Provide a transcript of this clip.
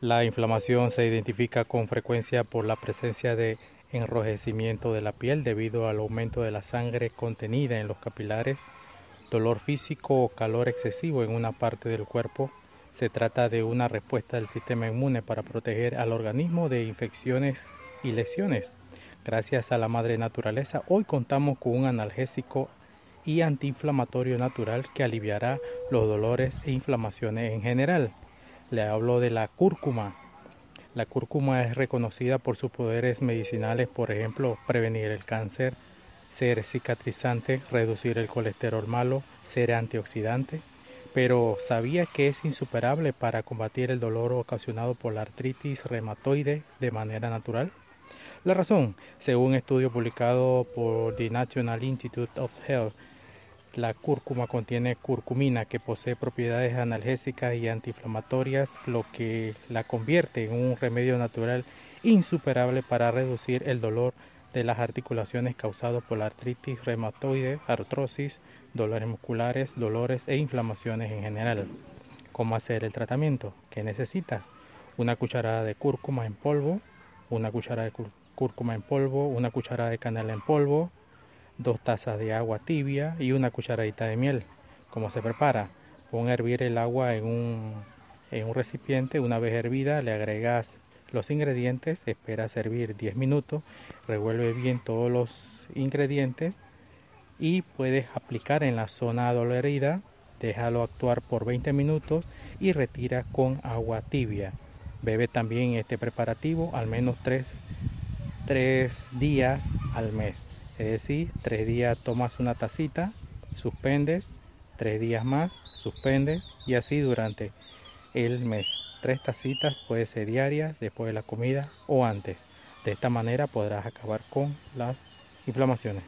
La inflamación se identifica con frecuencia por la presencia de enrojecimiento de la piel debido al aumento de la sangre contenida en los capilares, dolor físico o calor excesivo en una parte del cuerpo. Se trata de una respuesta del sistema inmune para proteger al organismo de infecciones y lesiones. Gracias a la madre naturaleza, hoy contamos con un analgésico y antiinflamatorio natural que aliviará los dolores e inflamaciones en general le hablo de la cúrcuma. La cúrcuma es reconocida por sus poderes medicinales, por ejemplo, prevenir el cáncer, ser cicatrizante, reducir el colesterol malo, ser antioxidante. Pero ¿sabía que es insuperable para combatir el dolor ocasionado por la artritis reumatoide de manera natural? La razón, según un estudio publicado por the National Institute of Health, la cúrcuma contiene curcumina que posee propiedades analgésicas y antiinflamatorias, lo que la convierte en un remedio natural insuperable para reducir el dolor de las articulaciones causado por la artritis reumatoide, artrosis, dolores musculares, dolores e inflamaciones en general. ¿Cómo hacer el tratamiento? ¿Qué necesitas? Una cucharada de cúrcuma en polvo, una cucharada de cúrcuma en polvo, una cucharada de canela en polvo, dos tazas de agua tibia y una cucharadita de miel. ¿Cómo se prepara? Pon a hervir el agua en un, en un recipiente. Una vez hervida le agregas los ingredientes, espera servir 10 minutos, revuelve bien todos los ingredientes y puedes aplicar en la zona dolorida, déjalo actuar por 20 minutos y retira con agua tibia. Bebe también este preparativo al menos 3, 3 días al mes. Es decir, tres días tomas una tacita, suspendes, tres días más, suspendes y así durante el mes. Tres tacitas puede ser diarias, después de la comida o antes. De esta manera podrás acabar con las inflamaciones.